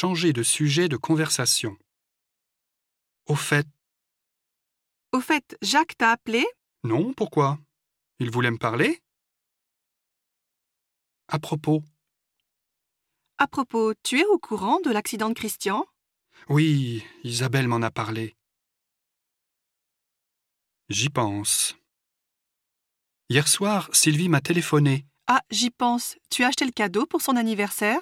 changer de sujet de conversation. Au fait, Au fait, Jacques t'a appelé? Non, pourquoi? Il voulait me parler? À propos, À propos, tu es au courant de l'accident de Christian? Oui, Isabelle m'en a parlé. J'y pense. Hier soir, Sylvie m'a téléphoné. Ah, j'y pense. Tu as acheté le cadeau pour son anniversaire?